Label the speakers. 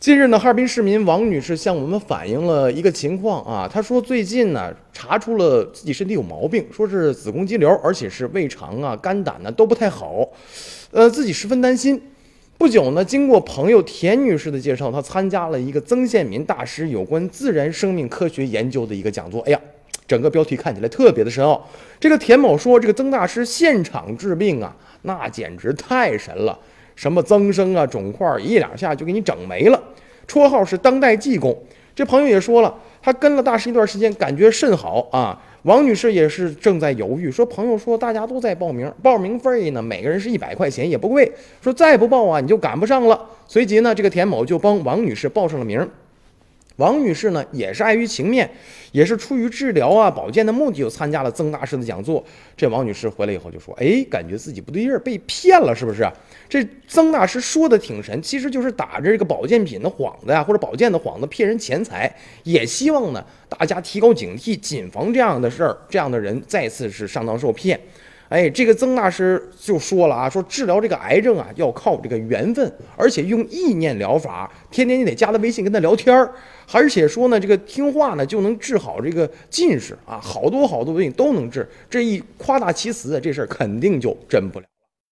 Speaker 1: 近日呢，哈尔滨市民王女士向我们反映了一个情况啊，她说最近呢查出了自己身体有毛病，说是子宫肌瘤，而且是胃肠啊、肝胆呢都不太好，呃，自己十分担心。不久呢，经过朋友田女士的介绍，她参加了一个曾宪民大师有关自然生命科学研究的一个讲座。哎呀，整个标题看起来特别的深奥。这个田某说，这个曾大师现场治病啊，那简直太神了。什么增生啊、肿块，一两下就给你整没了。绰号是当代济公。这朋友也说了，他跟了大师一段时间，感觉甚好啊。王女士也是正在犹豫，说朋友说大家都在报名，报名费呢每个人是一百块钱，也不贵。说再不报啊，你就赶不上了。随即呢，这个田某就帮王女士报上了名。王女士呢，也是碍于情面，也是出于治疗啊、保健的目的，又参加了曾大师的讲座。这王女士回来以后就说：“哎，感觉自己不对劲儿，被骗了，是不是？这曾大师说的挺神，其实就是打着这个保健品的幌子呀，或者保健的幌子骗人钱财，也希望呢大家提高警惕，谨防这样的事儿，这样的人再次是上当受骗。”哎，这个曾大师就说了啊，说治疗这个癌症啊，要靠这个缘分，而且用意念疗法，天天你得加他微信跟他聊天儿，而且说呢，这个听话呢就能治好这个近视啊，好多好多病都能治。这一夸大其词，这事儿肯定就真不了。